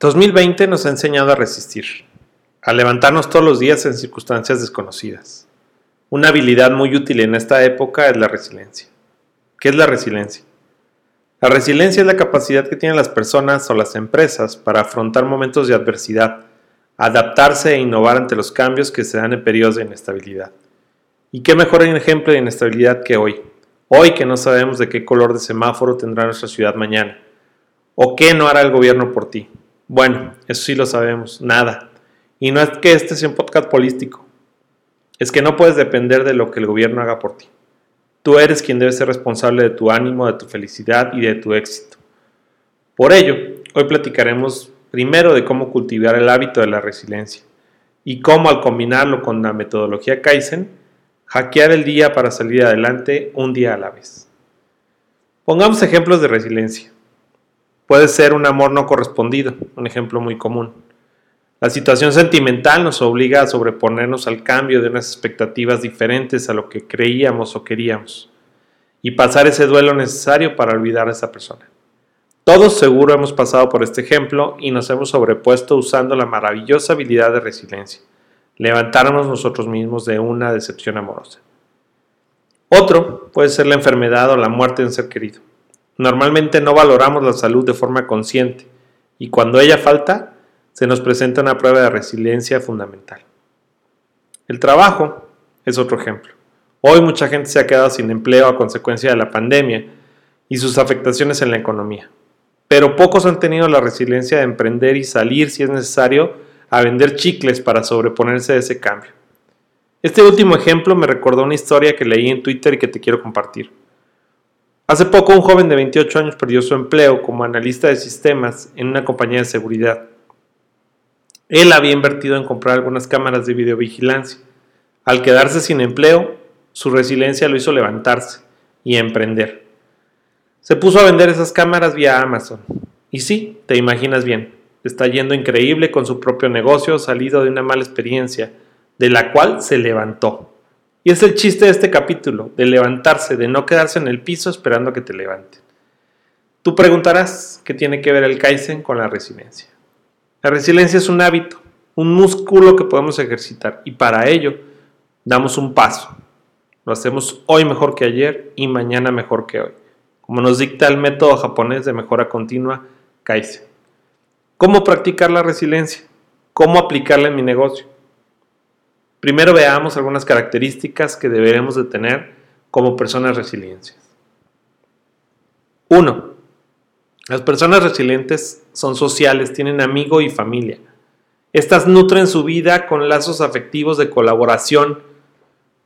2020 nos ha enseñado a resistir, a levantarnos todos los días en circunstancias desconocidas. Una habilidad muy útil en esta época es la resiliencia. ¿Qué es la resiliencia? La resiliencia es la capacidad que tienen las personas o las empresas para afrontar momentos de adversidad, adaptarse e innovar ante los cambios que se dan en periodos de inestabilidad. ¿Y qué mejor ejemplo de inestabilidad que hoy? Hoy que no sabemos de qué color de semáforo tendrá nuestra ciudad mañana. ¿O qué no hará el gobierno por ti? Bueno, eso sí lo sabemos, nada. Y no es que este sea un podcast político, es que no puedes depender de lo que el gobierno haga por ti. Tú eres quien debe ser responsable de tu ánimo, de tu felicidad y de tu éxito. Por ello, hoy platicaremos primero de cómo cultivar el hábito de la resiliencia y cómo al combinarlo con la metodología Kaizen, hackear el día para salir adelante un día a la vez. Pongamos ejemplos de resiliencia. Puede ser un amor no correspondido, un ejemplo muy común. La situación sentimental nos obliga a sobreponernos al cambio de unas expectativas diferentes a lo que creíamos o queríamos y pasar ese duelo necesario para olvidar a esa persona. Todos seguro hemos pasado por este ejemplo y nos hemos sobrepuesto usando la maravillosa habilidad de resiliencia, levantarnos nosotros mismos de una decepción amorosa. Otro puede ser la enfermedad o la muerte de un ser querido. Normalmente no valoramos la salud de forma consciente y cuando ella falta, se nos presenta una prueba de resiliencia fundamental. El trabajo es otro ejemplo. Hoy mucha gente se ha quedado sin empleo a consecuencia de la pandemia y sus afectaciones en la economía pero pocos han tenido la resiliencia de emprender y salir si es necesario a vender chicles para sobreponerse a ese cambio. Este último ejemplo me recordó una historia que leí en Twitter y que te quiero compartir. Hace poco un joven de 28 años perdió su empleo como analista de sistemas en una compañía de seguridad. Él había invertido en comprar algunas cámaras de videovigilancia. Al quedarse sin empleo, su resiliencia lo hizo levantarse y emprender. Se puso a vender esas cámaras vía Amazon. Y sí, te imaginas bien, está yendo increíble con su propio negocio salido de una mala experiencia, de la cual se levantó. Y es el chiste de este capítulo, de levantarse, de no quedarse en el piso esperando que te levanten. Tú preguntarás qué tiene que ver el Kaizen con la resiliencia. La resiliencia es un hábito, un músculo que podemos ejercitar y para ello damos un paso. Lo hacemos hoy mejor que ayer y mañana mejor que hoy como nos dicta el método japonés de mejora continua Kaizen. ¿Cómo practicar la resiliencia? ¿Cómo aplicarla en mi negocio? Primero veamos algunas características que deberemos de tener como personas resilientes. 1. Las personas resilientes son sociales, tienen amigo y familia. Estas nutren su vida con lazos afectivos de colaboración.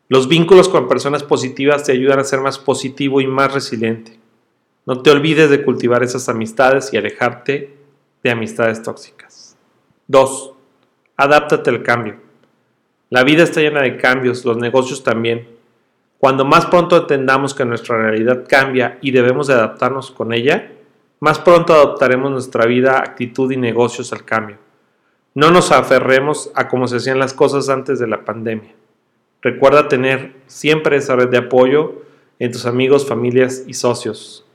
Los vínculos con personas positivas te ayudan a ser más positivo y más resiliente. No te olvides de cultivar esas amistades y alejarte de amistades tóxicas. 2. Adáptate al cambio. La vida está llena de cambios, los negocios también. Cuando más pronto entendamos que nuestra realidad cambia y debemos de adaptarnos con ella, más pronto adoptaremos nuestra vida, actitud y negocios al cambio. No nos aferremos a cómo se hacían las cosas antes de la pandemia. Recuerda tener siempre esa red de apoyo en tus amigos, familias y socios.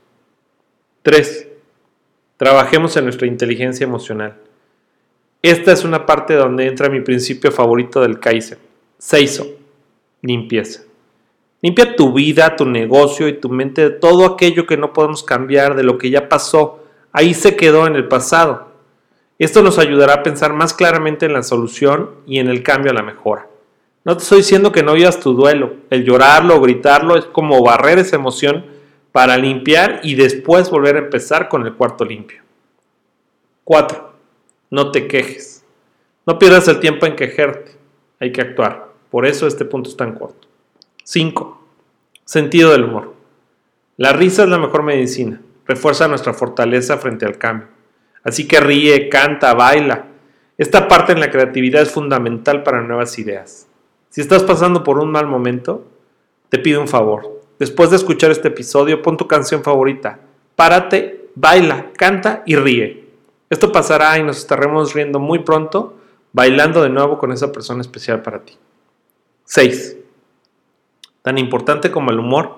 3. Trabajemos en nuestra inteligencia emocional. Esta es una parte donde entra mi principio favorito del Kaizen. Seiso. Limpieza. Limpia tu vida, tu negocio y tu mente de todo aquello que no podemos cambiar, de lo que ya pasó. Ahí se quedó en el pasado. Esto nos ayudará a pensar más claramente en la solución y en el cambio a la mejora. No te estoy diciendo que no vivas tu duelo. El llorarlo o gritarlo es como barrer esa emoción para limpiar y después volver a empezar con el cuarto limpio. 4. No te quejes. No pierdas el tiempo en quejarte. Hay que actuar. Por eso este punto es tan corto. 5. Sentido del humor. La risa es la mejor medicina. Refuerza nuestra fortaleza frente al cambio. Así que ríe, canta, baila. Esta parte en la creatividad es fundamental para nuevas ideas. Si estás pasando por un mal momento, te pido un favor Después de escuchar este episodio, pon tu canción favorita. Párate, baila, canta y ríe. Esto pasará y nos estaremos riendo muy pronto, bailando de nuevo con esa persona especial para ti. 6. Tan importante como el humor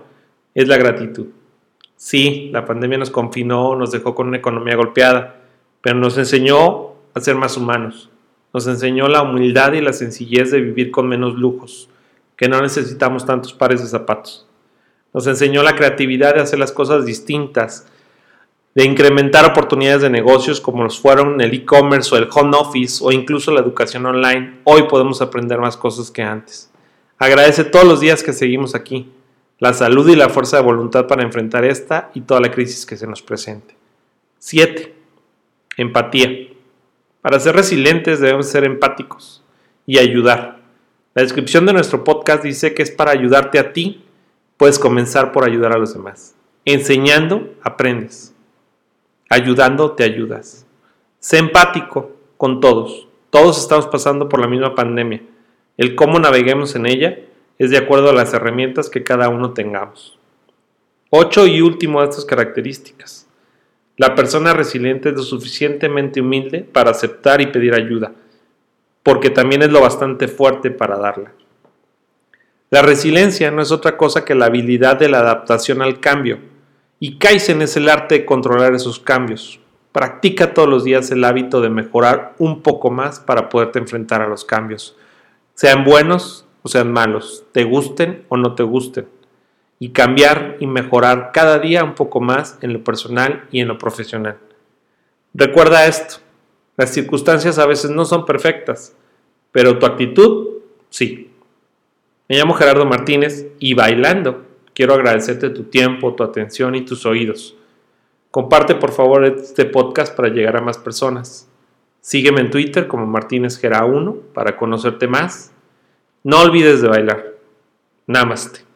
es la gratitud. Sí, la pandemia nos confinó, nos dejó con una economía golpeada, pero nos enseñó a ser más humanos. Nos enseñó la humildad y la sencillez de vivir con menos lujos, que no necesitamos tantos pares de zapatos. Nos enseñó la creatividad de hacer las cosas distintas, de incrementar oportunidades de negocios como los fueron el e-commerce o el home office o incluso la educación online. Hoy podemos aprender más cosas que antes. Agradece todos los días que seguimos aquí, la salud y la fuerza de voluntad para enfrentar esta y toda la crisis que se nos presente. 7. Empatía. Para ser resilientes debemos ser empáticos y ayudar. La descripción de nuestro podcast dice que es para ayudarte a ti. Puedes comenzar por ayudar a los demás. Enseñando, aprendes. Ayudando, te ayudas. Sé empático con todos. Todos estamos pasando por la misma pandemia. El cómo naveguemos en ella es de acuerdo a las herramientas que cada uno tengamos. Ocho y último de estas características. La persona resiliente es lo suficientemente humilde para aceptar y pedir ayuda, porque también es lo bastante fuerte para darla. La resiliencia no es otra cosa que la habilidad de la adaptación al cambio, y Kaizen es el arte de controlar esos cambios. Practica todos los días el hábito de mejorar un poco más para poderte enfrentar a los cambios, sean buenos o sean malos, te gusten o no te gusten y cambiar y mejorar cada día un poco más en lo personal y en lo profesional. Recuerda esto, las circunstancias a veces no son perfectas, pero tu actitud sí. Me llamo Gerardo Martínez y bailando quiero agradecerte tu tiempo, tu atención y tus oídos. Comparte por favor este podcast para llegar a más personas. Sígueme en Twitter como Martínez 1 para conocerte más. No olvides de bailar. Namaste.